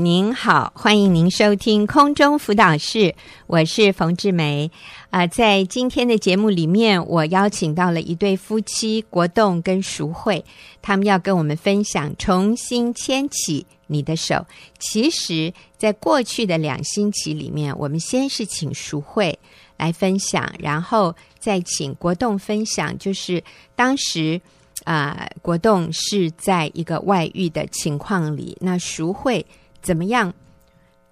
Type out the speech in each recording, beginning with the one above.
您好，欢迎您收听空中辅导室，我是冯志梅。啊、在今天的节目里面，我邀请到了一对夫妻国栋跟淑慧，他们要跟我们分享重新牵起你的手。其实，在过去的两星期里面，我们先是请淑慧来分享，然后再请国栋分享，就是当时啊、国栋是在一个外遇的情况里，那淑慧。怎么样？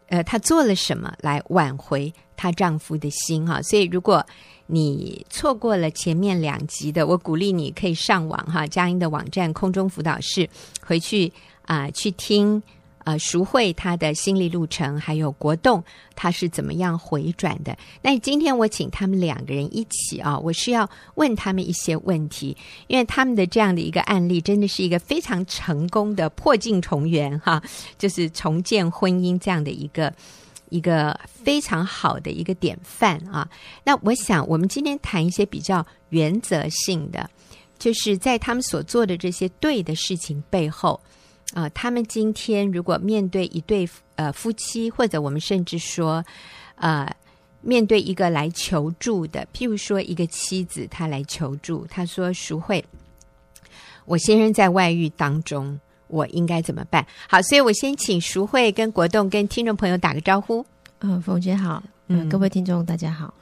呃，她做了什么来挽回她丈夫的心？哈，所以如果你错过了前面两集的，我鼓励你可以上网哈，佳音的网站空中辅导室回去啊、去听。呃，赎慧他的心理路程，还有国栋他是怎么样回转的？那今天我请他们两个人一起啊，我是要问他们一些问题，因为他们的这样的一个案例，真的是一个非常成功的破镜重圆哈，就是重建婚姻这样的一个一个非常好的一个典范啊。那我想，我们今天谈一些比较原则性的，就是在他们所做的这些对的事情背后。啊、呃，他们今天如果面对一对呃夫妻，或者我们甚至说，呃，面对一个来求助的，譬如说一个妻子，她来求助，她说：“淑慧，我先生在外遇当中，我应该怎么办？”好，所以我先请淑慧跟国栋跟听众朋友打个招呼。嗯，冯姐好，嗯，各位听众大家好。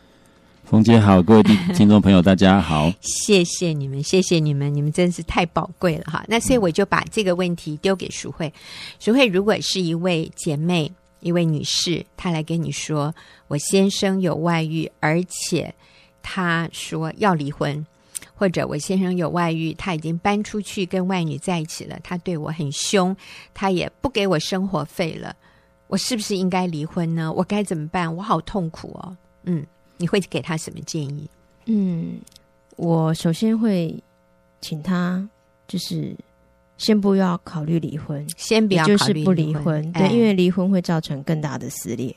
冯姐好，各位听众朋友，大家好。谢谢你们，谢谢你们，你们真是太宝贵了哈。那所以我就把这个问题丢给淑慧。淑慧，如果是一位姐妹，一位女士，她来跟你说，我先生有外遇，而且她说要离婚，或者我先生有外遇，他已经搬出去跟外女在一起了，他对我很凶，他也不给我生活费了，我是不是应该离婚呢？我该怎么办？我好痛苦哦。嗯。你会给他什么建议？嗯，我首先会请他就是先不要考虑离婚，先不要就是不离婚，对，哎、因为离婚会造成更大的撕裂，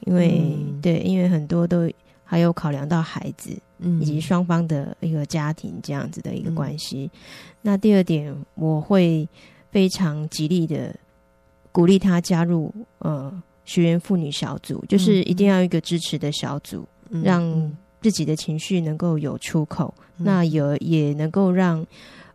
因为、嗯、对，因为很多都还有考量到孩子，嗯，以及双方的一个家庭这样子的一个关系。嗯、那第二点，我会非常极力的鼓励他加入呃学员妇女小组，就是一定要一个支持的小组。让自己的情绪能够有出口，嗯、那有也能够让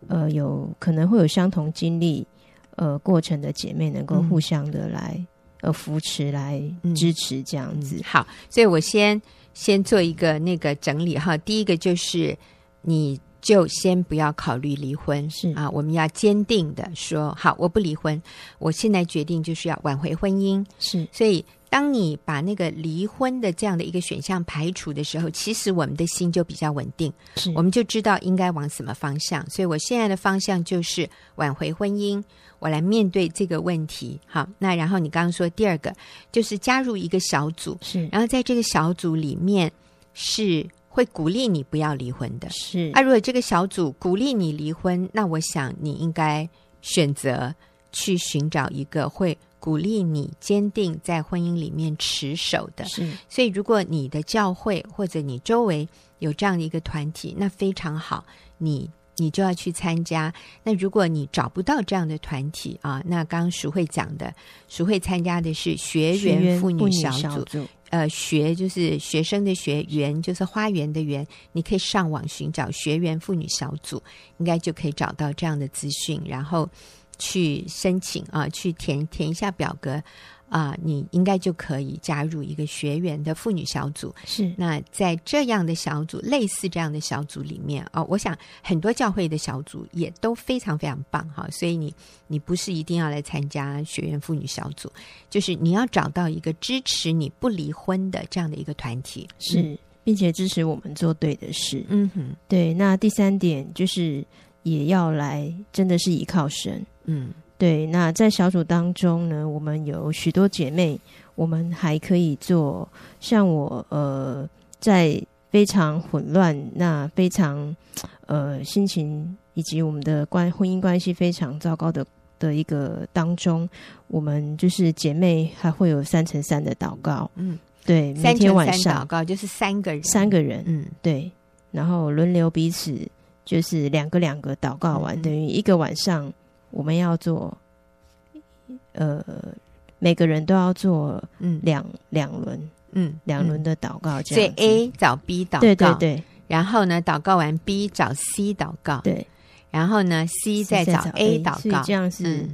呃有可能会有相同经历呃过程的姐妹能够互相的来、嗯、呃扶持来支持这样子。好，所以我先先做一个那个整理哈。第一个就是你就先不要考虑离婚是啊，我们要坚定的说好，我不离婚，我现在决定就是要挽回婚姻是，所以。当你把那个离婚的这样的一个选项排除的时候，其实我们的心就比较稳定，是我们就知道应该往什么方向。所以我现在的方向就是挽回婚姻，我来面对这个问题。好，那然后你刚刚说第二个就是加入一个小组，是，然后在这个小组里面是会鼓励你不要离婚的，是。啊，如果这个小组鼓励你离婚，那我想你应该选择去寻找一个会。鼓励你坚定在婚姻里面持守的，是。所以，如果你的教会或者你周围有这样的一个团体，那非常好，你你就要去参加。那如果你找不到这样的团体啊，那刚刚淑慧讲的，淑慧参加的是学员妇女小组，呃，学就是学生的学，园就是花园的园。你可以上网寻找学员妇女小组，应该就可以找到这样的资讯，然后。去申请啊，去填填一下表格啊，你应该就可以加入一个学员的妇女小组。是，那在这样的小组，类似这样的小组里面啊，我想很多教会的小组也都非常非常棒哈。所以你你不是一定要来参加学员妇女小组，就是你要找到一个支持你不离婚的这样的一个团体，是，并且支持我们做对的事。嗯哼，对。那第三点就是也要来，真的是依靠神。嗯，对。那在小组当中呢，我们有许多姐妹，我们还可以做像我呃，在非常混乱、那非常呃心情以及我们的关婚姻关系非常糟糕的的一个当中，我们就是姐妹还会有三乘三的祷告。嗯，对，每天晚上祷告就是三个人，三个人，嗯，对，然后轮流彼此就是两个两个祷告完，嗯、等于一个晚上。我们要做，呃，每个人都要做嗯。两两轮嗯两轮的祷告这样，所以 A 找 B 祷告，对对对，然后呢祷告完 B 找 C 祷告，对，然后呢 C 再找 A 祷告，这样是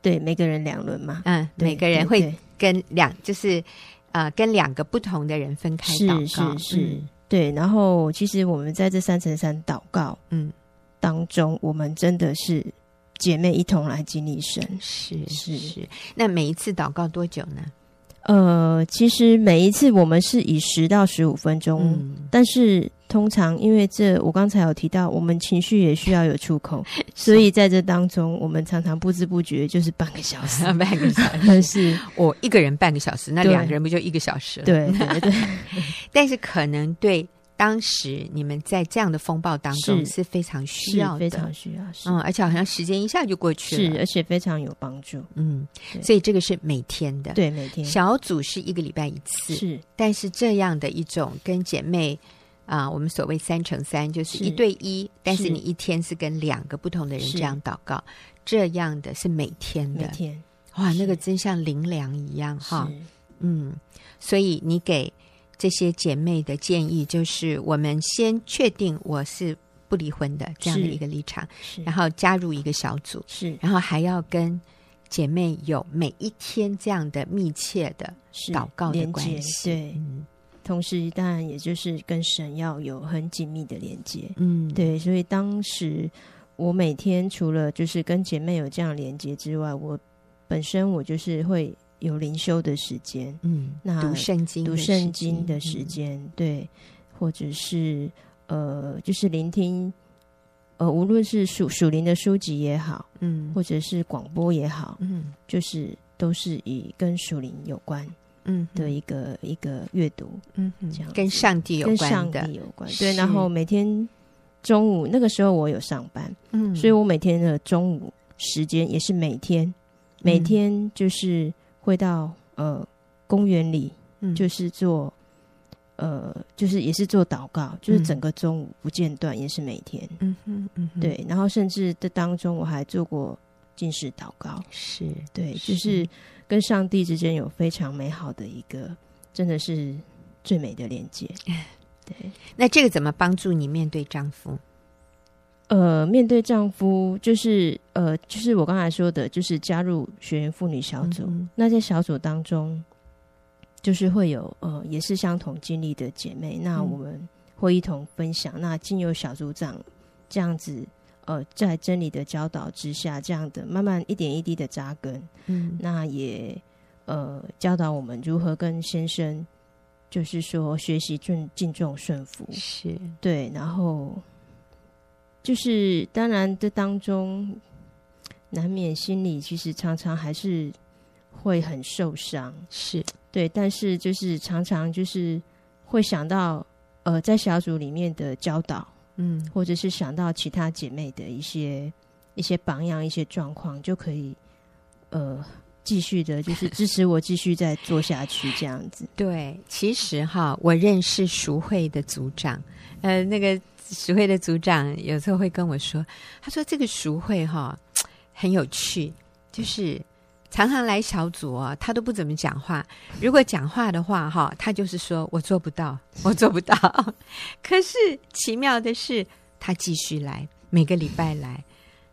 对每个人两轮嘛，嗯，每个人会跟两就是呃跟两个不同的人分开祷告，是是是，对，然后其实我们在这三乘三祷告嗯。当中，我们真的是。姐妹一同来经历神，是是是。那每一次祷告多久呢？呃，其实每一次我们是以十到十五分钟，嗯、但是通常因为这我刚才有提到，我们情绪也需要有出口，所以在这当中，我们常常不知不觉就是半个小时，半个小时 是我一个人半个小时，那两个人不就一个小时了？对对对。但是可能对。当时你们在这样的风暴当中是非常需要的，非常需要，嗯，而且好像时间一下就过去了，是，而且非常有帮助，嗯，所以这个是每天的，对，每天。小组是一个礼拜一次，是，但是这样的一种跟姐妹啊，我们所谓三乘三，就是一对一，但是你一天是跟两个不同的人这样祷告，这样的是每天的，每天，哇，那个真像灵粮一样哈，嗯，所以你给。这些姐妹的建议就是，我们先确定我是不离婚的这样的一个立场，然后加入一个小组，是，然后还要跟姐妹有每一天这样的密切的祷告的关系，对，嗯，同时当然也就是跟神要有很紧密的连接，嗯，对，所以当时我每天除了就是跟姐妹有这样连接之外，我本身我就是会。有灵修的时间，嗯，那读圣经、读圣经的时间，嗯、对，或者是呃，就是聆听，呃，无论是属属灵的书籍也好，嗯，或者是广播也好，嗯，就是都是以跟属灵有关，嗯的一个、嗯、一个阅读，嗯，这样跟上帝有关上帝有关，对。然后每天中午那个时候我有上班，嗯，所以我每天的中午时间也是每天，每天就是。会到呃公园里，嗯、就是做呃，就是也是做祷告，嗯、就是整个中午不间断，也是每天。嗯哼，嗯哼，对。然后甚至这当中，我还做过禁食祷告。是对，就是跟上帝之间有非常美好的一个，真的是最美的连接。对，那这个怎么帮助你面对丈夫？呃，面对丈夫，就是呃，就是我刚才说的，就是加入学员妇女小组。那在小组当中，就是会有呃，也是相同经历的姐妹，那我们会一同分享。嗯、那经由小组长这样子，呃，在真理的教导之下，这样的慢慢一点一滴的扎根。嗯，那也呃，教导我们如何跟先生，就是说学习尊敬重顺服。是对，然后。就是当然，这当中难免心里其实常常还是会很受伤，是对。但是就是常常就是会想到呃，在小组里面的教导，嗯，或者是想到其他姐妹的一些一些榜样、一些状况，就可以呃继续的，就是支持我继续再做下去这样子。对，其实哈，我认识熟会的组长，呃，那个。熟会的组长有时候会跟我说：“他说这个熟会哈 很有趣，就是常常来小组哦，他都不怎么讲话。如果讲话的话哈，他就是说我做不到，我做不到。可是奇妙的是，他继续来，每个礼拜来。”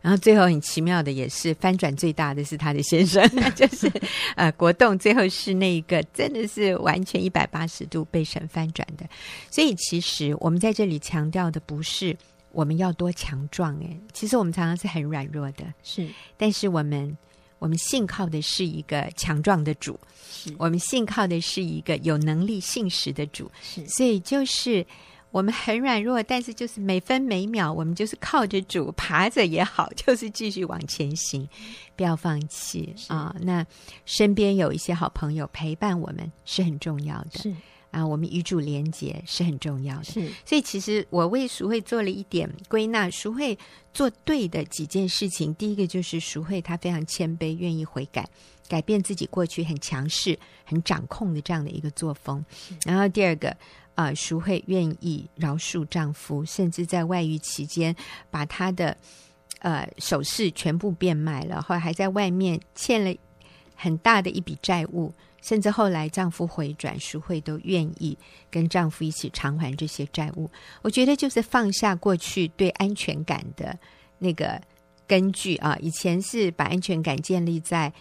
然后最后很奇妙的也是翻转最大的是他的先生，就是呃国栋，最后是那一个真的是完全一百八十度被神翻转的。所以其实我们在这里强调的不是我们要多强壮，诶，其实我们常常是很软弱的，是。但是我们我们信靠的是一个强壮的主，是我们信靠的是一个有能力信实的主，是。所以就是。我们很软弱，但是就是每分每秒，我们就是靠着主爬着也好，就是继续往前行，不要放弃啊、哦！那身边有一些好朋友陪伴我们是很重要的，是啊，我们与主连结是很重要的。是，所以其实我为赎会做了一点归纳，赎会做对的几件事情，第一个就是赎会他非常谦卑，愿意悔改，改变自己过去很强势、很掌控的这样的一个作风。然后第二个。啊，赎会愿意饶恕丈夫，甚至在外遇期间把她的呃首饰全部变卖了，后来还在外面欠了很大的一笔债务，甚至后来丈夫回转，淑慧都愿意跟丈夫一起偿还这些债务。我觉得就是放下过去对安全感的那个根据啊，以前是把安全感建立在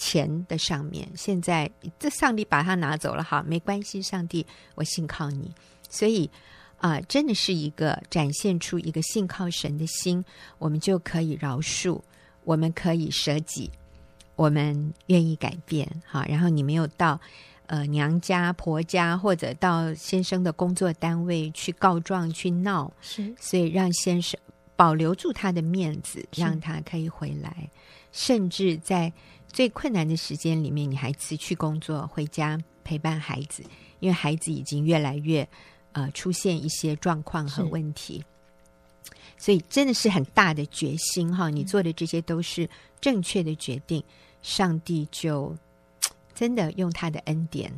钱的上面，现在这上帝把它拿走了，好，没关系，上帝，我信靠你。所以啊、呃，真的是一个展现出一个信靠神的心，我们就可以饶恕，我们可以舍己。我们愿意改变，好，然后你没有到呃娘家婆家，或者到先生的工作单位去告状去闹，是，所以让先生保留住他的面子，让他可以回来，甚至在最困难的时间里面，你还辞去工作回家陪伴孩子，因为孩子已经越来越呃出现一些状况和问题，所以真的是很大的决心哈，你做的这些都是正确的决定。上帝就真的用他的恩典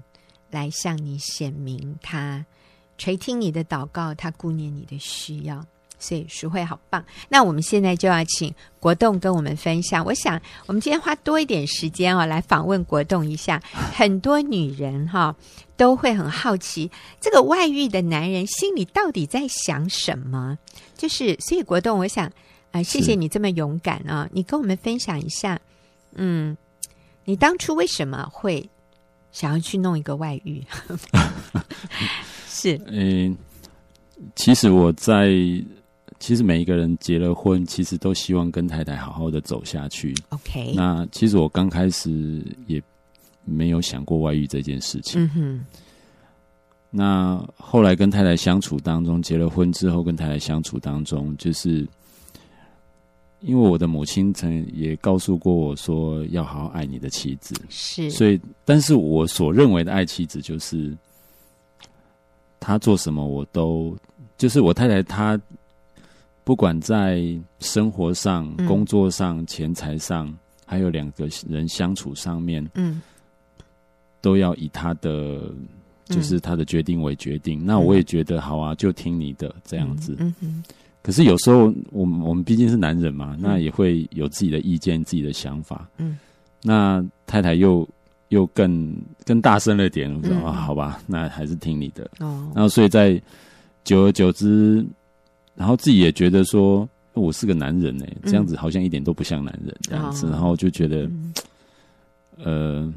来向你显明，他垂听你的祷告，他顾念你的需要，所以淑慧好棒。那我们现在就要请国栋跟我们分享。我想我们今天花多一点时间哦，来访问国栋一下。很多女人哈、哦、都会很好奇，这个外遇的男人心里到底在想什么？就是所以国栋，我想啊、呃，谢谢你这么勇敢啊、哦，你跟我们分享一下。嗯，你当初为什么会想要去弄一个外遇？是，嗯，其实我在，其实每一个人结了婚，其实都希望跟太太好好的走下去。OK，那其实我刚开始也没有想过外遇这件事情。嗯哼，那后来跟太太相处当中，结了婚之后跟太太相处当中，就是。因为我的母亲曾也告诉过我说，要好好爱你的妻子。是，所以，但是我所认为的爱妻子，就是她做什么，我都就是我太太，她不管在生活上、工作上、钱财上，还有两个人相处上面，嗯，都要以他的就是他的决定为决定。那我也觉得好啊，就听你的这样子。可是有时候，我们我们毕竟是男人嘛，那也会有自己的意见、自己的想法。嗯，那太太又又更更大声了点，我说啊，好吧，那还是听你的。哦，然后所以在久而久之，然后自己也觉得说，我是个男人呢，这样子好像一点都不像男人这样子，然后就觉得，呃，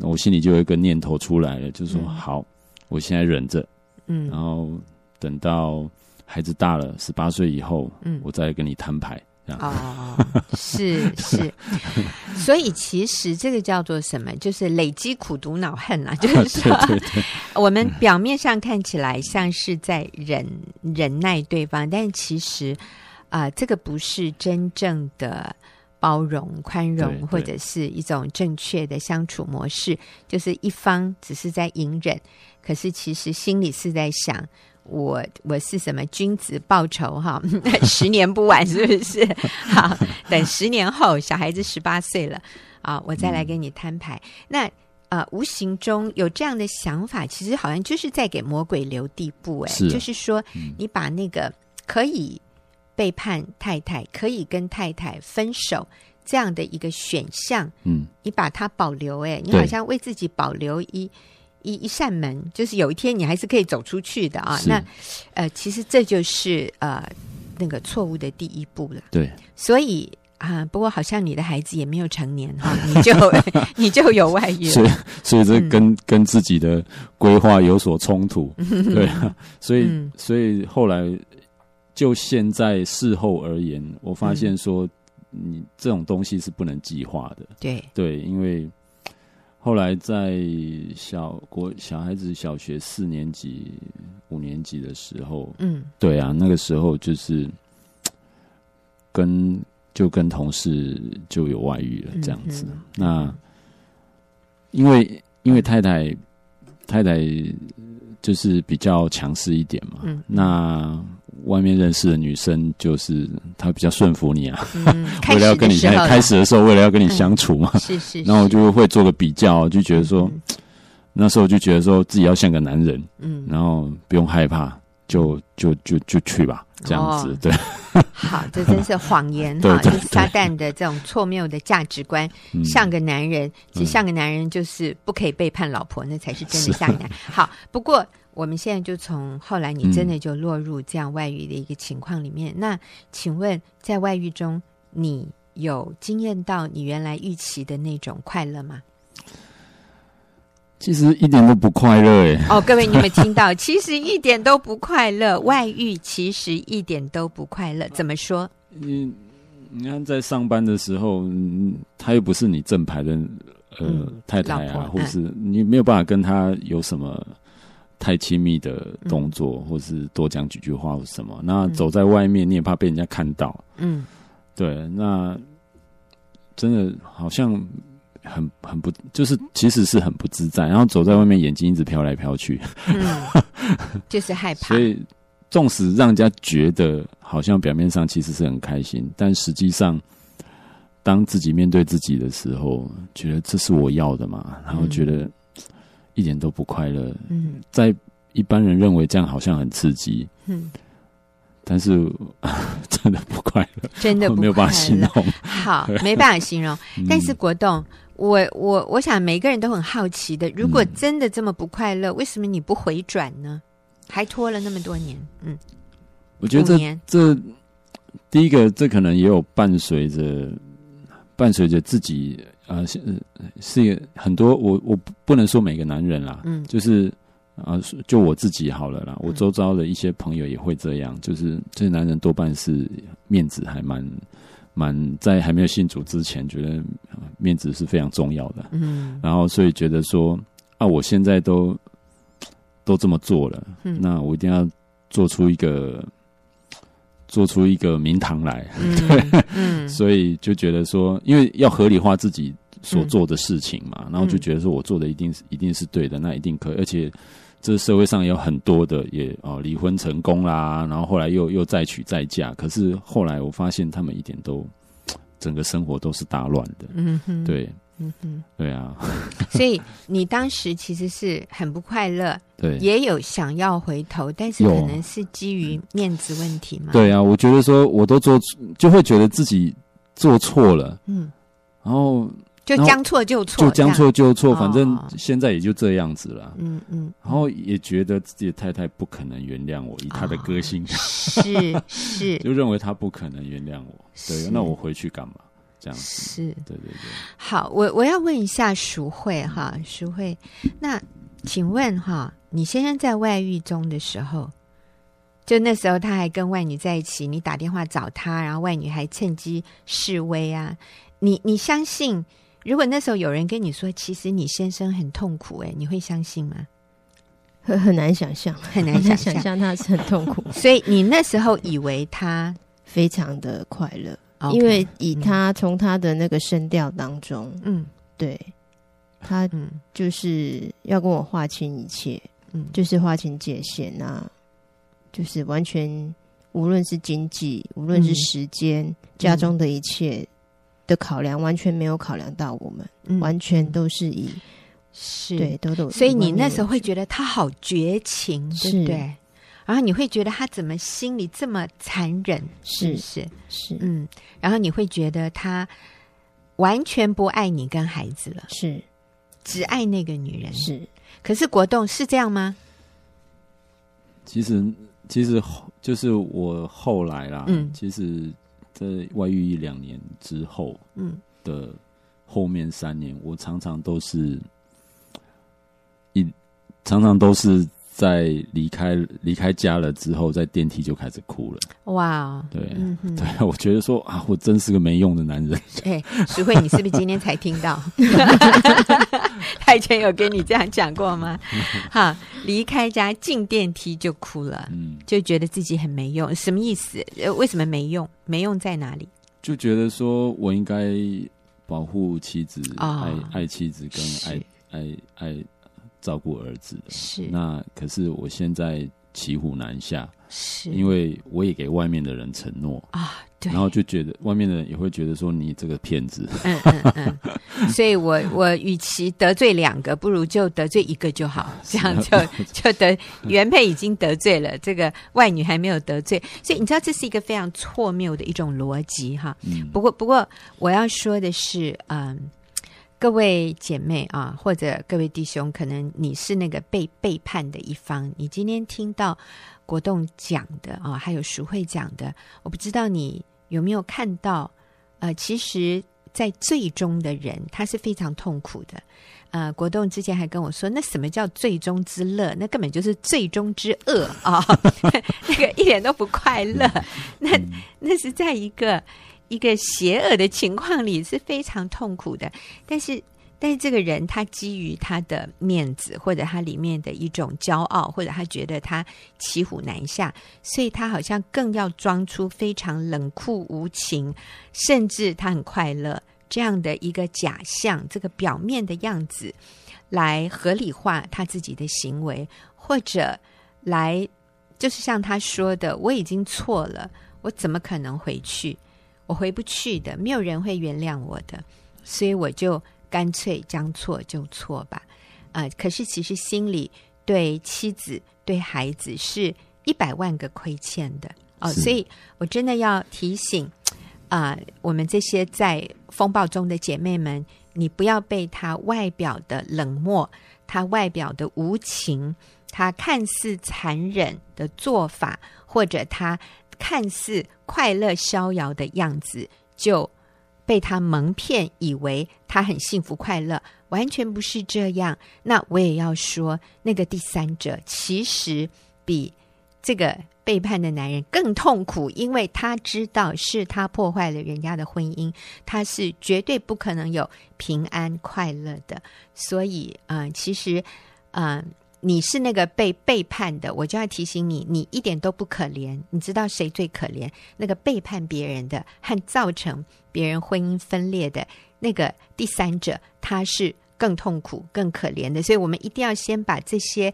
我心里就有一个念头出来了，就是说，好，我现在忍着，嗯，然后等到。孩子大了，十八岁以后，嗯，我再跟你摊牌。哦，是是，所以其实这个叫做什么？就是累积苦毒恼恨啊。就是说，对对对，我们表面上看起来像是在忍忍耐对方，但其实啊、呃，这个不是真正的包容、宽容，或者是一种正确的相处模式。就是一方只是在隐忍，可是其实心里是在想。我我是什么君子报仇哈？十年不晚，是不是？好，等十年后，小孩子十八岁了啊，我再来跟你摊牌。嗯、那呃，无形中有这样的想法，其实好像就是在给魔鬼留地步哎，是就是说，你把那个可以背叛太太、可以跟太太分手这样的一个选项，嗯，你把它保留哎，你好像为自己保留一。一一扇门，就是有一天你还是可以走出去的啊。那呃，其实这就是呃那个错误的第一步了。对，所以啊，不过好像你的孩子也没有成年哈，你就你就有外遇了。所以，所以这跟、嗯、跟自己的规划有所冲突。对，所以所以后来就现在事后而言，我发现说，你这种东西是不能计划的。对对，因为。后来在小国小孩子小学四年级、五年级的时候，嗯，对啊，那个时候就是跟就跟同事就有外遇了，这样子。那因为因为太太太太就是比较强势一点嘛，嗯，那。外面认识的女生，就是她比较顺服你啊，嗯、为了要跟你开开始的时候，为了要跟你相处嘛，嗯、是是是，然后我就会做个比较，就觉得说，嗯、那时候就觉得说自己要像个男人，嗯，然后不用害怕，就就就就去吧，这样子，对。好，这真是谎言哈，就是撒旦的这种错谬的价值观。像个男人，其实像个男人，就是不可以背叛老婆，那才是真的像个男人。好，不过我们现在就从后来你真的就落入这样外遇的一个情况里面。那请问，在外遇中，你有经验到你原来预期的那种快乐吗？其实一点都不快乐哎！哦，各位，你有没有听到？其实一点都不快乐，外遇其实一点都不快乐。怎么说？你你看，在上班的时候，他又不是你正牌的呃、嗯、太太啊，或是你没有办法跟他有什么太亲密的动作，嗯、或是多讲几句话或什么。那走在外面，你也怕被人家看到。嗯，对，那真的好像。很很不，就是其实是很不自在，然后走在外面，眼睛一直飘来飘去，嗯，就是害怕。所以，纵使让人家觉得好像表面上其实是很开心，但实际上，当自己面对自己的时候，觉得这是我要的嘛，然后觉得一点都不快乐。嗯，在一般人认为这样好像很刺激，嗯。但是 真的不快乐，真的没有办法形容。好，没办法形容。但是国栋，我我我想每个人都很好奇的，如果真的这么不快乐，为什么你不回转呢？还拖了那么多年。嗯，我觉得这这第一个，这可能也有伴随着伴随着自己呃，是是很多我我不能说每个男人啦，嗯，就是。啊，就我自己好了啦。我周遭的一些朋友也会这样，就是这些男人多半是面子还蛮蛮，在还没有信主之前，觉得面子是非常重要的。嗯，然后所以觉得说啊，我现在都都这么做了，嗯，那我一定要做出一个做出一个名堂来。嗯，对，嗯，所以就觉得说，因为要合理化自己所做的事情嘛，然后就觉得说我做的一定是一定是对的，那一定可以，而且。这社会上有很多的也哦离婚成功啦，然后后来又又再娶再嫁，可是后来我发现他们一点都整个生活都是大乱的。嗯哼，对，嗯哼，对啊。所以你当时其实是很不快乐，对，也有想要回头，但是可能是基于面子问题嘛。对啊，我觉得说我都做，就会觉得自己做错了，嗯，然后。就将错就错，就将错就错，反正现在也就这样子了。嗯嗯，然后也觉得自己的太太不可能原谅我，以她的个性，是是，就认为她不可能原谅我。对，那我回去干嘛？这样子是，对对对。好，我我要问一下淑慧哈，淑慧，那请问哈，你先生在外遇中的时候，就那时候他还跟外女在一起，你打电话找他，然后外女还趁机示威啊？你你相信？如果那时候有人跟你说，其实你先生很痛苦，哎，你会相信吗？很很难想象，很难想象想他是很痛苦。所以你那时候以为他非常的快乐因为以他从他的那个声调当中，嗯，对，他嗯。就是要跟我划清一切，嗯，就是划清界限啊，就是完全无论是经济，无论是时间，嗯、家中的一切。的考量完全没有考量到我们，嗯、完全都是以是。对都都，所以你那时候会觉得他好绝情，对不对？是然后你会觉得他怎么心里这么残忍？是是是，嗯，然后你会觉得他完全不爱你跟孩子了，是只爱那个女人，是。可是国栋是这样吗？其实，其实就是我后来啦，嗯，其实。在外遇一两年之后，嗯，的后面三年，嗯、我常常都是一常常都是在离开离开家了之后，在电梯就开始哭了。哇，对，嗯、对，我觉得说啊，我真是个没用的男人。哎，淑慧，你是不是今天才听到？他以前有跟你这样讲过吗？哈，离开家进电梯就哭了，嗯，就觉得自己很没用，什么意思？呃，为什么没用？没用在哪里？就觉得说我应该保护妻子，哦、爱爱妻子，跟爱是爱爱照顾儿子的。是，那可是我现在骑虎难下，是因为我也给外面的人承诺啊。对然后就觉得外面的人也会觉得说你这个骗子。嗯嗯嗯，所以我我与其得罪两个，不如就得罪一个就好，这样就就得原配已经得罪了，这个外女还没有得罪，所以你知道这是一个非常错谬的一种逻辑哈。嗯。不过不过我要说的是，嗯，各位姐妹啊，或者各位弟兄，可能你是那个被背叛的一方，你今天听到国栋讲的啊，还有淑慧讲的，我不知道你。有没有看到？呃，其实，在最终的人，他是非常痛苦的。呃，国栋之前还跟我说，那什么叫最终之乐？那根本就是最终之恶啊！哦、那个一点都不快乐。那那是在一个一个邪恶的情况里是非常痛苦的。但是。但是这个人，他基于他的面子，或者他里面的一种骄傲，或者他觉得他骑虎难下，所以他好像更要装出非常冷酷无情，甚至他很快乐这样的一个假象，这个表面的样子，来合理化他自己的行为，或者来就是像他说的：“我已经错了，我怎么可能回去？我回不去的，没有人会原谅我的，所以我就。”干脆将错就错吧，啊、呃！可是其实心里对妻子、对孩子是一百万个亏欠的哦，所以我真的要提醒啊、呃，我们这些在风暴中的姐妹们，你不要被他外表的冷漠、他外表的无情、他看似残忍的做法，或者他看似快乐逍遥的样子，就。被他蒙骗，以为他很幸福快乐，完全不是这样。那我也要说，那个第三者其实比这个背叛的男人更痛苦，因为他知道是他破坏了人家的婚姻，他是绝对不可能有平安快乐的。所以，啊、呃，其实，啊、呃。你是那个被背叛的，我就要提醒你，你一点都不可怜。你知道谁最可怜？那个背叛别人的和造成别人婚姻分裂的那个第三者，他是更痛苦、更可怜的。所以，我们一定要先把这些，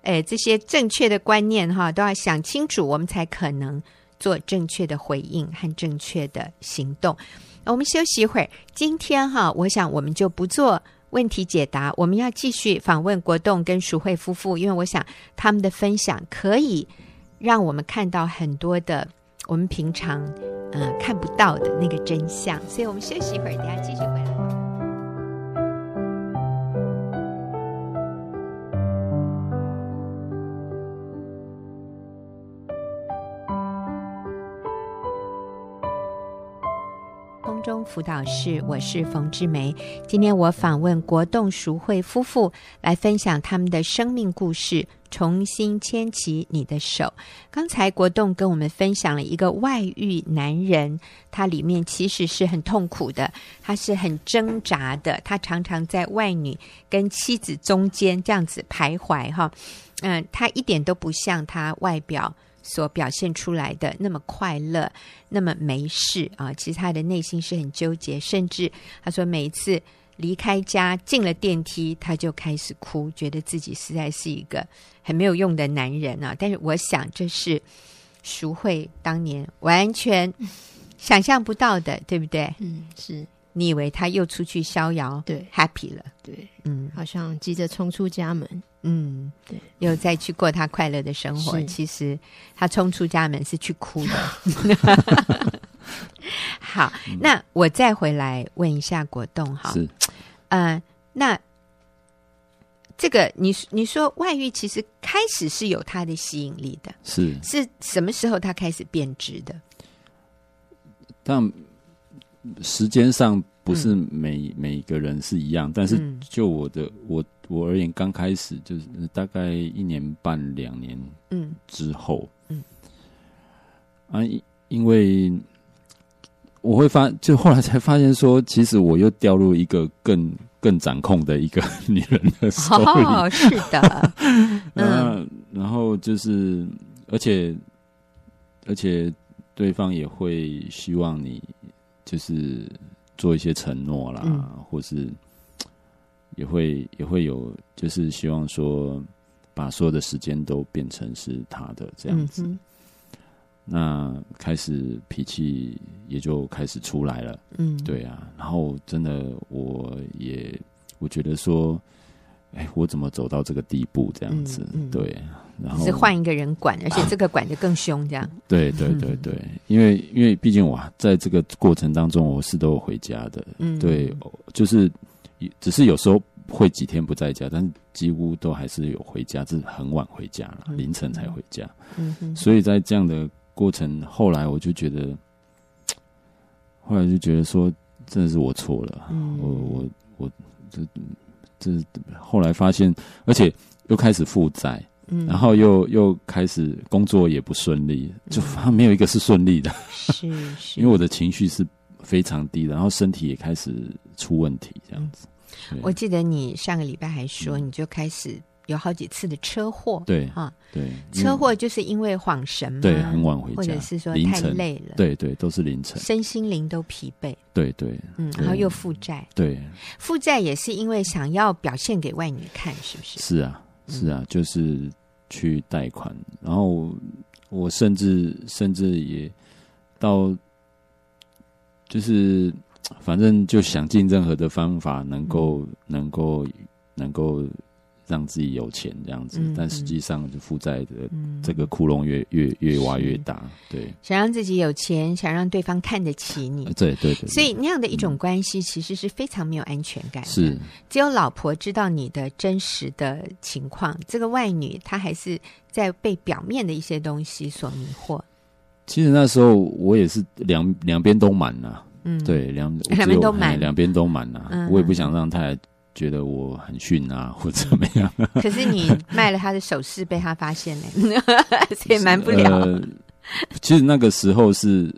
呃，这些正确的观念哈，都要想清楚，我们才可能做正确的回应和正确的行动。我们休息一会儿。今天哈，我想我们就不做。问题解答，我们要继续访问国栋跟淑慧夫妇，因为我想他们的分享可以让我们看到很多的我们平常呃看不到的那个真相，所以我们休息一会儿，等下继续回来。中辅导室，我是冯志梅。今天我访问国栋淑慧夫妇，来分享他们的生命故事，重新牵起你的手。刚才国栋跟我们分享了一个外遇男人，他里面其实是很痛苦的，他是很挣扎的，他常常在外女跟妻子中间这样子徘徊哈。嗯，他一点都不像他外表。所表现出来的那么快乐，那么没事啊！其实他的内心是很纠结，甚至他说每一次离开家进了电梯，他就开始哭，觉得自己实在是一个很没有用的男人啊！但是我想，这是淑慧当年完全想象不到的，对不对？嗯，是。你以为他又出去逍遥，对，happy 了，对，嗯，好像急着冲出家门，嗯，对，又再去过他快乐的生活。其实他冲出家门是去哭的。好，嗯，那我再回来问一下果冻哈，是，呃，那这个你你说外遇其实开始是有它的吸引力的，是是什么时候它开始变质的？但。时间上不是每、嗯、每个人是一样，但是就我的我我而言，刚开始就是大概一年半两年嗯。之后嗯，嗯啊，因因为我会发，就后来才发现说，其实我又掉入一个更更掌控的一个 女人的手里，哦，是的，嗯，然后就是而且而且对方也会希望你。就是做一些承诺啦，嗯、或是也会也会有，就是希望说把所有的时间都变成是他的这样子。嗯、那开始脾气也就开始出来了，嗯，对啊，然后真的我也我觉得说，哎，我怎么走到这个地步这样子？对，然后是换一个人管，而且这个管的更凶，这样。对对对对，因为因为毕竟我在这个过程当中，我是都有回家的，嗯，对，就是只是有时候会几天不在家，但是几乎都还是有回家，就是很晚回家了，嗯、凌晨才回家，嗯哼，所以在这样的。过程后来我就觉得，后来就觉得说，真的是我错了。嗯、我我我这这后来发现，而且又开始负债，嗯、然后又又开始工作也不顺利，就反正没有一个是顺利的。是、嗯、是，因为我的情绪是非常低的，然后身体也开始出问题，这样子。嗯、我记得你上个礼拜还说，你就开始。有好几次的车祸，对啊，对，车祸就是因为晃神嘛，对，很晚回家，或者是说太累了，对对，都是凌晨，身心灵都疲惫，对对，嗯，然后又负债，对，负债也是因为想要表现给外女看，是不是？是啊，是啊，就是去贷款，然后我甚至甚至也到，就是反正就想尽任何的方法，能够能够能够。让自己有钱这样子，嗯、但实际上就负债的这个窟窿越越越挖越大。对，想让自己有钱，想让对方看得起你。对对对。所以那样的一种关系，其实是非常没有安全感的。是，只有老婆知道你的真实的情况，这个外女她还是在被表面的一些东西所迷惑。其实那时候我也是两两边都满了。嗯，对，两两边都满，两边都满了。嗯、我也不想让太太。觉得我很逊啊，或者怎么样？可是你卖了他的首饰，被他发现了，所以瞒不了、呃。其实那个时候是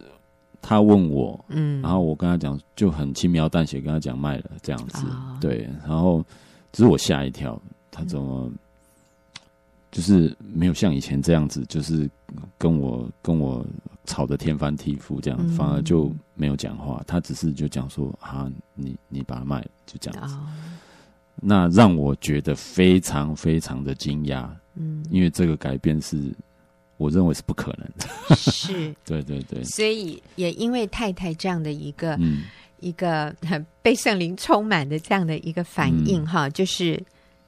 他问我，嗯，然后我跟他讲，就很轻描淡写跟他讲卖了这样子，哦、对。然后只是我吓一跳，他怎么就是没有像以前这样子，就是跟我跟我吵得天翻地覆这样，嗯、反而就没有讲话。他只是就讲说啊，你你把它卖了，就这样子。哦。那让我觉得非常非常的惊讶，嗯，因为这个改变是我认为是不可能的，是，对对对，所以也因为太太这样的一个，嗯，一个很 被圣灵充满的这样的一个反应，嗯、哈，就是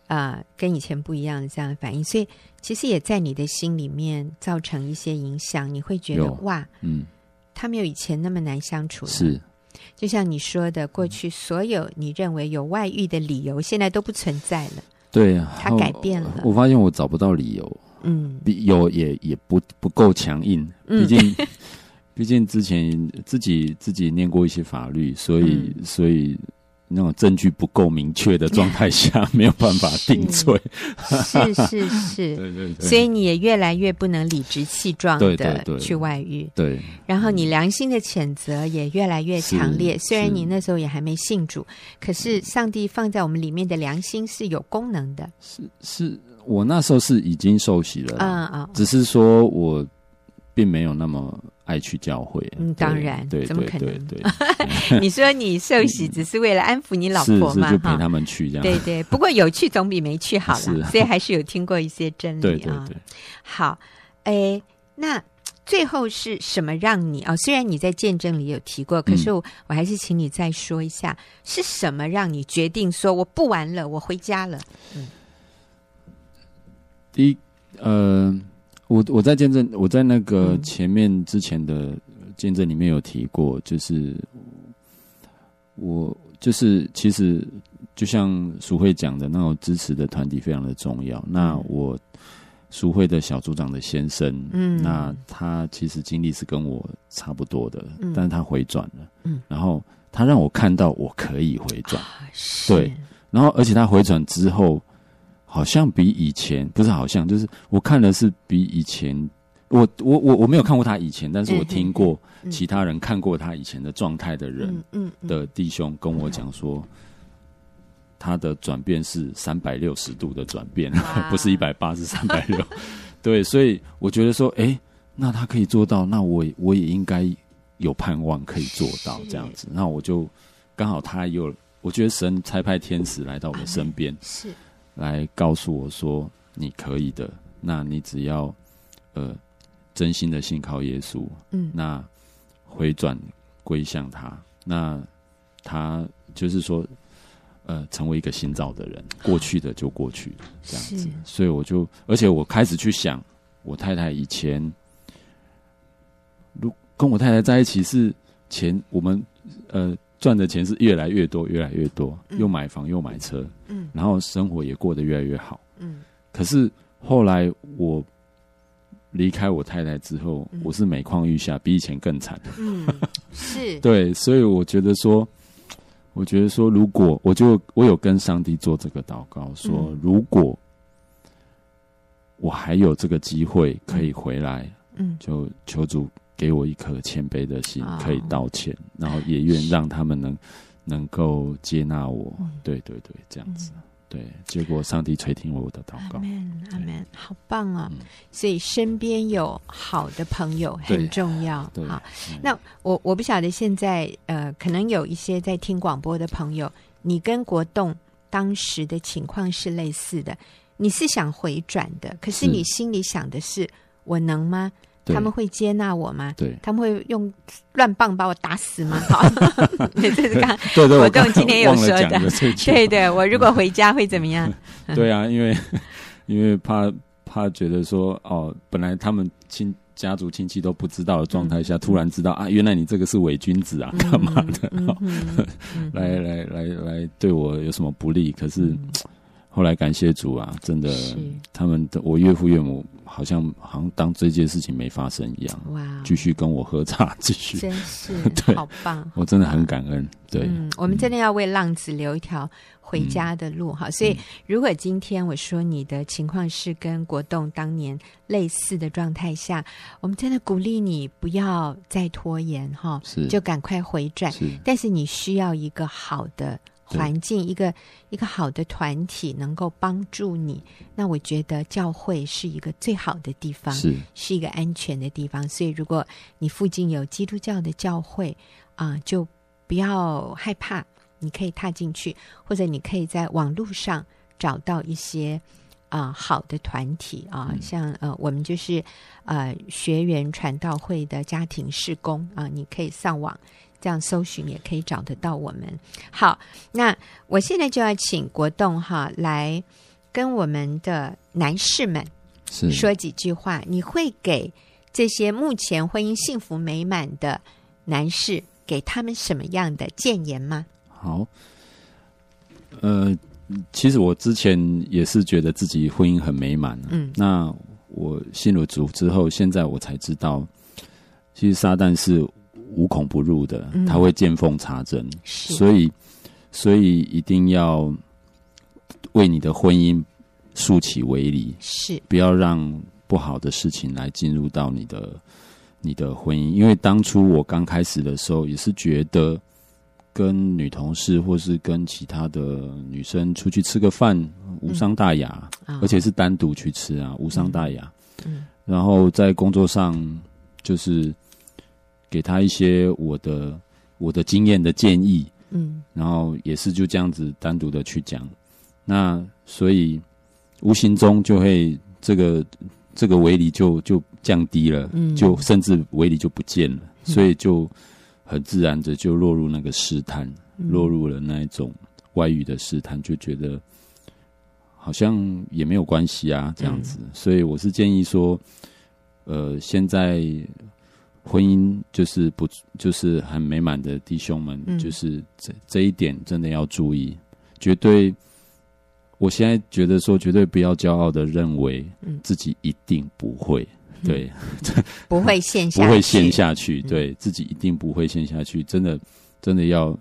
啊、呃，跟以前不一样的这样的反应，所以其实也在你的心里面造成一些影响，你会觉得哇，嗯，他没有以前那么难相处了，是。就像你说的，过去所有你认为有外遇的理由，现在都不存在了。对呀，他改变了。我发现我找不到理由，嗯，有也也不不够强硬。毕竟，毕竟之前自己自己念过一些法律，所以所以。那种证据不够明确的状态下，没有办法定罪。是 是是，对对对。所以你也越来越不能理直气壮的去外遇。对。然后你良心的谴责也越来越强烈。虽然你那时候也还没信主，可是上帝放在我们里面的良心是有功能的。是是，我那时候是已经受洗了。嗯嗯。只是说我并没有那么。爱去教会，嗯，当然，对，怎么可能？对，你说你受洗只是为了安抚你老婆吗？就陪他们去这样。对对，不过有去总比没去好了，所以还是有听过一些真理啊。对对对。好，哎，那最后是什么让你啊、哦？虽然你在见证里有提过，可是我，嗯、我还是请你再说一下，是什么让你决定说我不玩了，我回家了？嗯，第一，呃。我我在见证，我在那个前面之前的见证里面有提过，就是我就是其实就像淑慧讲的那种支持的团体非常的重要。那我淑慧的小组长的先生，嗯，那他其实经历是跟我差不多的，嗯。但是他回转了，嗯，然后他让我看到我可以回转，对，然后而且他回转之后。好像比以前不是好像，就是我看的是比以前，我我我我没有看过他以前，但是我听过其他人看过他以前的状态的人，嗯的弟兄跟我讲说，他的转变是三百六十度的转变，不是一百八，是三百六。对，所以我觉得说，哎、欸，那他可以做到，那我我也应该有盼望可以做到这样子。那我就刚好他有，我觉得神差派天使来到我的身边，是。来告诉我说，你可以的，那你只要呃真心的信靠耶稣，嗯，那回转归向他，那他就是说，呃，成为一个新造的人，过去的就过去了，这样子。所以我就，而且我开始去想，我太太以前，如跟我太太在一起是前，我们呃赚的钱是越来越多，越来越多，嗯、又买房又买车，嗯，然后生活也过得越来越好，嗯。可是后来我离开我太太之后，嗯、我是每况愈下，比以前更惨。嗯，是。对，所以我觉得说，我觉得说，如果我就我有跟上帝做这个祷告，说、嗯、如果我还有这个机会可以回来，嗯，就求主给我一颗谦卑的心，哦、可以道歉，然后也愿让他们能能够接纳我。嗯、对对对，这样子。嗯对，结果上帝垂听我的祷告。阿门，阿门，好棒啊！嗯、所以身边有好的朋友很重要。对，好，嗯、那我我不晓得现在呃，可能有一些在听广播的朋友，你跟国栋当时的情况是类似的，你是想回转的，可是你心里想的是，是我能吗？他们会接纳我吗？对，他们会用乱棒把我打死吗？好，这是刚对对，国栋今天有说的，的对对，我如果回家会怎么样？对啊，因为 因为怕怕觉得说哦，本来他们亲家族亲戚都不知道的状态下，突然知道啊，原来你这个是伪君子啊，干嘛的？来来来来，对我有什么不利？可是。后来感谢主啊，真的，他们的我岳父岳母好像好像当这件事情没发生一样，哇，继续跟我喝茶，继续，真是 对，好棒，我真的很感恩。对，嗯，我们真的要为浪子留一条回家的路哈。所以，如果今天我说你的情况是跟国栋当年类似的状态下，我们真的鼓励你不要再拖延哈，是，就赶快回转。是，但是你需要一个好的。环境一个一个好的团体能够帮助你，那我觉得教会是一个最好的地方，是是一个安全的地方。所以，如果你附近有基督教的教会啊、呃，就不要害怕，你可以踏进去，或者你可以在网络上找到一些啊、呃、好的团体啊，像呃我们就是呃学员传道会的家庭事工啊、呃，你可以上网。这样搜寻也可以找得到我们。好，那我现在就要请国栋哈来跟我们的男士们说几句话。你会给这些目前婚姻幸福美满的男士给他们什么样的建言吗？好，呃，其实我之前也是觉得自己婚姻很美满。嗯，那我信了主之后，现在我才知道，其实撒旦是。无孔不入的，他会见缝插针，嗯、所以，所以一定要为你的婚姻竖起围篱，是。不要让不好的事情来进入到你的你的婚姻。因为当初我刚开始的时候，也是觉得跟女同事或是跟其他的女生出去吃个饭无伤大雅，嗯、而且是单独去吃啊，无伤大雅。嗯，然后在工作上就是。给他一些我的我的经验的建议，嗯，然后也是就这样子单独的去讲，那所以无形中就会这个这个围篱就就降低了，嗯，就甚至围篱就不见了，嗯，所以就很自然的就落入那个试探，嗯，落入了那一种外遇的试探，就觉得好像也没有关系啊，这样子，嗯，所以我是建议说，呃，现在。婚姻就是不就是很美满的弟兄们，嗯、就是这这一点真的要注意，绝对。我现在觉得说，绝对不要骄傲的认为自己一定不会，嗯、对，不会陷下去，不会陷下去，对、嗯、自己一定不会陷下去，真的，真的要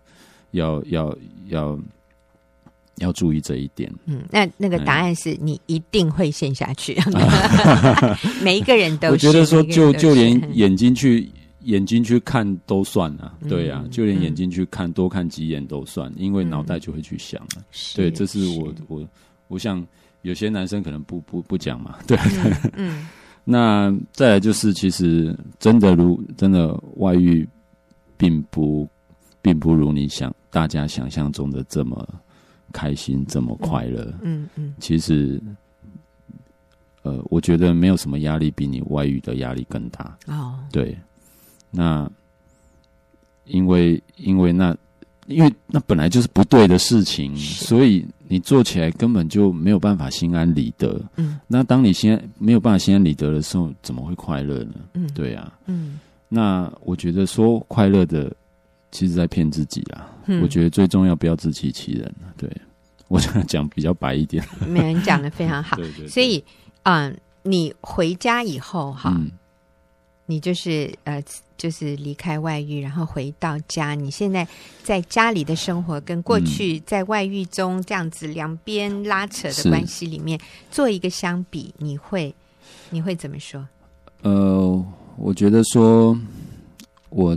要要要。要注意这一点。嗯，那那个答案是你一定会陷下去。每一个人都是，我觉得说，就就连眼睛去眼睛去看都算啊。对啊，就连眼睛去看多看几眼都算，因为脑袋就会去想了。对，这是我我我想有些男生可能不不不讲嘛。对，嗯。那再来就是，其实真的如真的外遇，并不并不如你想大家想象中的这么。开心这么快乐，嗯嗯，其实，呃，我觉得没有什么压力比你外遇的压力更大。哦。对，那因为因为那因为那本来就是不对的事情，所以你做起来根本就没有办法心安理得。嗯，那当你心安没有办法心安理得的时候，怎么会快乐呢？嗯，对啊，嗯，那我觉得说快乐的，其实在骗自己啊。嗯，我觉得最重要不要自欺欺人。对，我想讲比较白一点，没人讲的非常好。对对对，所以。嗯，你回家以后哈，嗯、你就是呃，就是离开外遇，然后回到家。你现在在家里的生活，跟过去在外遇中这样子两边拉扯的关系里面做一个相比，你会你会怎么说？呃，我觉得说，我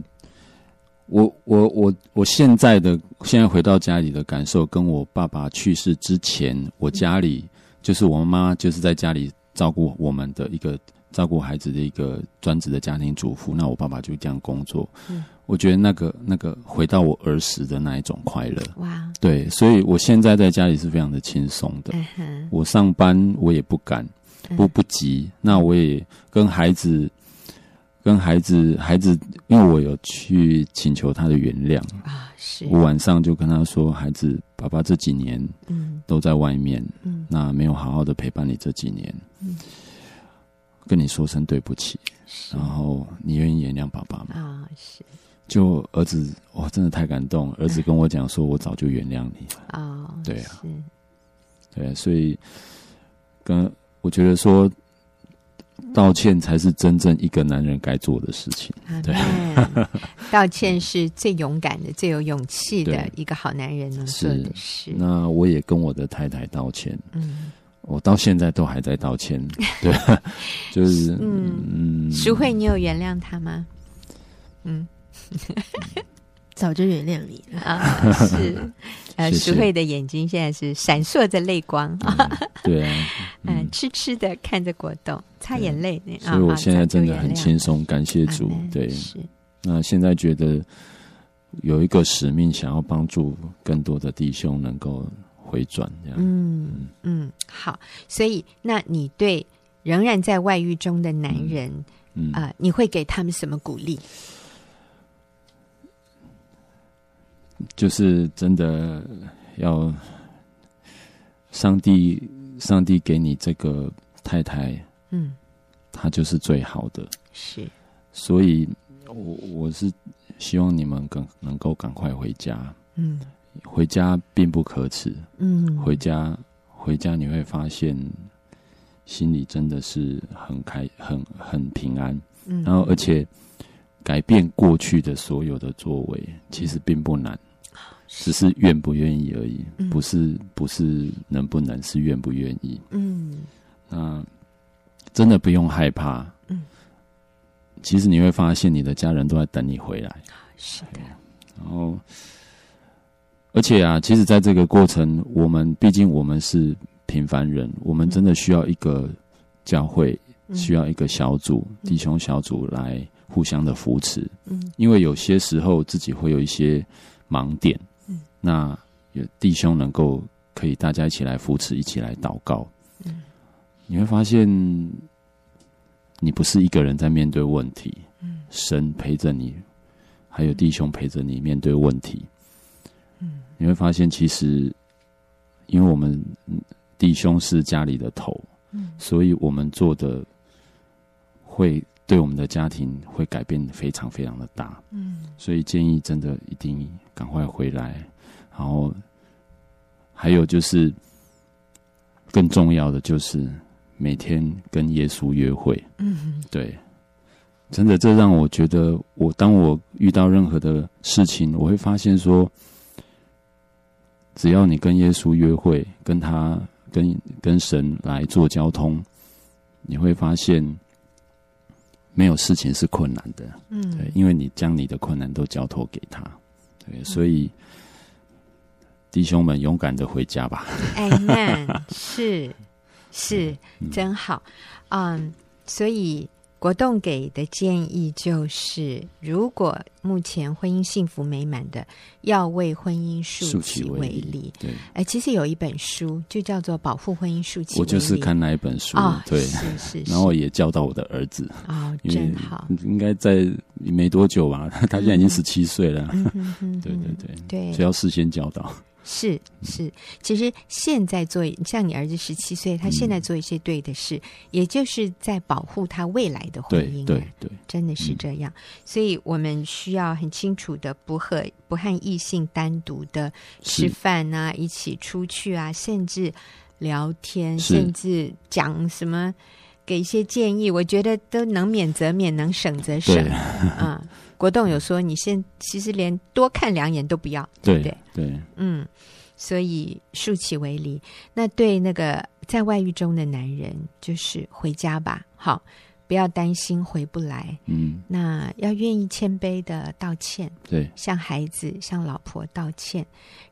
我我我我现在的现在回到家里的感受，跟我爸爸去世之前，我家里、嗯、就是我妈妈就是在家里。照顾我们的一个照顾孩子的一个专职的家庭主妇，那我爸爸就这样工作。嗯，我觉得那个那个回到我儿时的那一种快乐，哇，对，所以我现在在家里是非常的轻松的。嗯。我上班我也不赶，不不急。那我也跟孩子跟孩子孩子，因为我有去请求他的原谅啊，是我晚上就跟他说，孩子，爸爸这几年嗯都在外面，嗯，那没有好好的陪伴你这几年。嗯，跟你说声对不起，然后你愿意原谅爸爸吗？啊、哦，是。就儿子，哇，真的太感动。儿子跟我讲说，我早就原谅你了。啊、哦，对啊，对，所以跟我觉得说，道歉才是真正一个男人该做的事情。对，道歉是最勇敢的、最有勇气的一个好男人能做的事。那我也跟我的太太道歉。嗯。我到现在都还在道歉，对，就是嗯，淑慧，你有原谅他吗？嗯，早就原谅你了啊！是，呃，淑慧的眼睛现在是闪烁着泪光啊！对啊，嗯，痴痴的看着果冻，擦眼泪，所以我现在真的很轻松，感谢主。对，是那现在觉得有一个使命，想要帮助更多的弟兄能够。回转这样，嗯嗯，好，所以那你对仍然在外遇中的男人，嗯啊、呃，你会给他们什么鼓励？就是真的要上帝，上帝给你这个太太，嗯，她就是最好的，是，所以我我是希望你们更能够赶快回家，嗯。回家并不可耻，嗯，回家回家你会发现心里真的是很开很很平安，嗯，然后而且改变过去的所有的作为其实并不难，只是愿不愿意而已，不是不是能不能，是愿不愿意，嗯，那真的不用害怕，嗯，其实你会发现你的家人都在等你回来，是的，然后。而且啊，其实，在这个过程，我们毕竟我们是平凡人，我们真的需要一个教会，嗯、需要一个小组、嗯、弟兄小组来互相的扶持。嗯，因为有些时候自己会有一些盲点，嗯，那有弟兄能够可以大家一起来扶持，一起来祷告。嗯，你会发现，你不是一个人在面对问题，嗯，神陪着你，还有弟兄陪着你面对问题。嗯。你会发现，其实，因为我们弟兄是家里的头，嗯，所以我们做的会对我们的家庭会改变非常非常的大，嗯，所以建议真的一定赶快回来，然后还有就是更重要的就是每天跟耶稣约会，嗯，对，真的这让我觉得，我当我遇到任何的事情，我会发现说。只要你跟耶稣约会，跟他跟跟神来做交通，你会发现没有事情是困难的。嗯，对，因为你将你的困难都交托给他。对，所以、嗯、弟兄们勇敢的回家吧。哎，那是是真好。嗯，所以国栋给的建议就是，如果目前婚姻幸福美满的，要为婚姻竖起为例。对，哎，其实有一本书就叫做《保护婚姻竖起我就是看那一本书，哦、对，是是，是，然后也教导我的儿子。哦，真好，应该在没多久吧，他现在已经十七岁了。对对对对，所以要事先教导。是是，其实现在做像你儿子十七岁，他现在做一些对的事，嗯、也就是在保护他未来的婚姻。对对对，真的是这样。嗯、所以我们需要很清楚的不和不和异性单独的吃饭啊，一起出去啊，甚至聊天，甚至讲什么给一些建议，我觉得都能免则免，能省则省 啊。国栋有说，你现其实连多看两眼都不要，对不对？对，嗯，所以竖起为例。那对那个在外遇中的男人，就是回家吧，好，不要担心回不来。嗯，那要愿意谦卑的道歉，对，向孩子、向老婆道歉，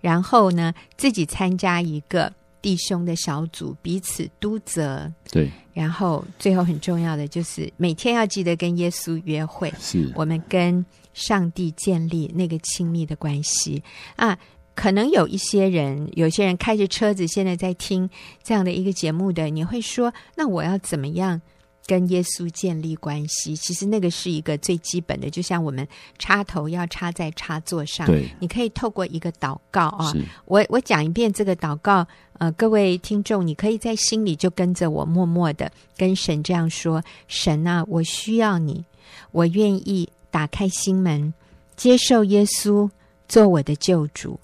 然后呢，自己参加一个。弟兄的小组彼此督责，对，然后最后很重要的就是每天要记得跟耶稣约会，是我们跟上帝建立那个亲密的关系啊。可能有一些人，有些人开着车子现在在听这样的一个节目的，你会说，那我要怎么样？跟耶稣建立关系，其实那个是一个最基本的，就像我们插头要插在插座上。对，你可以透过一个祷告啊，我我讲一遍这个祷告，呃，各位听众，你可以在心里就跟着我，默默的跟神这样说：神啊，我需要你，我愿意打开心门，接受耶稣做我的救主，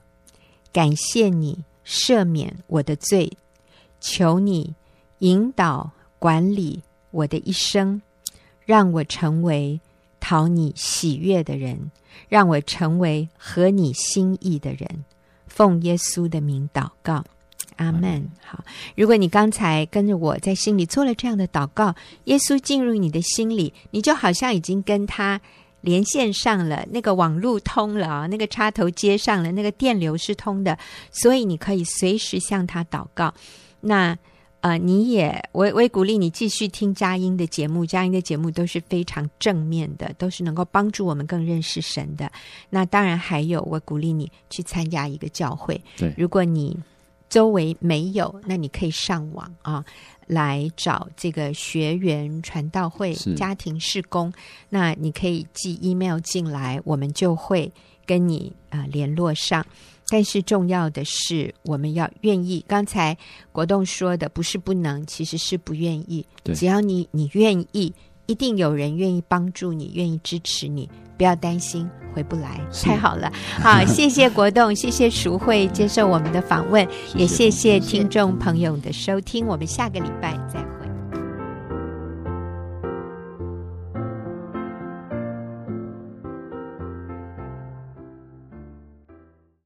感谢你赦免我的罪，求你引导管理。我的一生，让我成为讨你喜悦的人，让我成为合你心意的人。奉耶稣的名祷告，阿门。好，如果你刚才跟着我在心里做了这样的祷告，耶稣进入你的心里，你就好像已经跟他连线上了，那个网路通了啊，那个插头接上了，那个电流是通的，所以你可以随时向他祷告。那。呃，你也我我也鼓励你继续听佳音的节目，佳音的节目都是非常正面的，都是能够帮助我们更认识神的。那当然还有，我鼓励你去参加一个教会。对，如果你周围没有，那你可以上网啊，来找这个学员传道会家庭事工。那你可以寄 email 进来，我们就会跟你啊、呃、联络上。但是重要的是，我们要愿意。刚才国栋说的不是不能，其实是不愿意。只要你你愿意，一定有人愿意帮助你，愿意支持你。不要担心回不来，太好了。好，谢谢国栋，谢谢淑慧接受我们的访问，也谢谢听众朋友的收听。我们下个礼拜再会。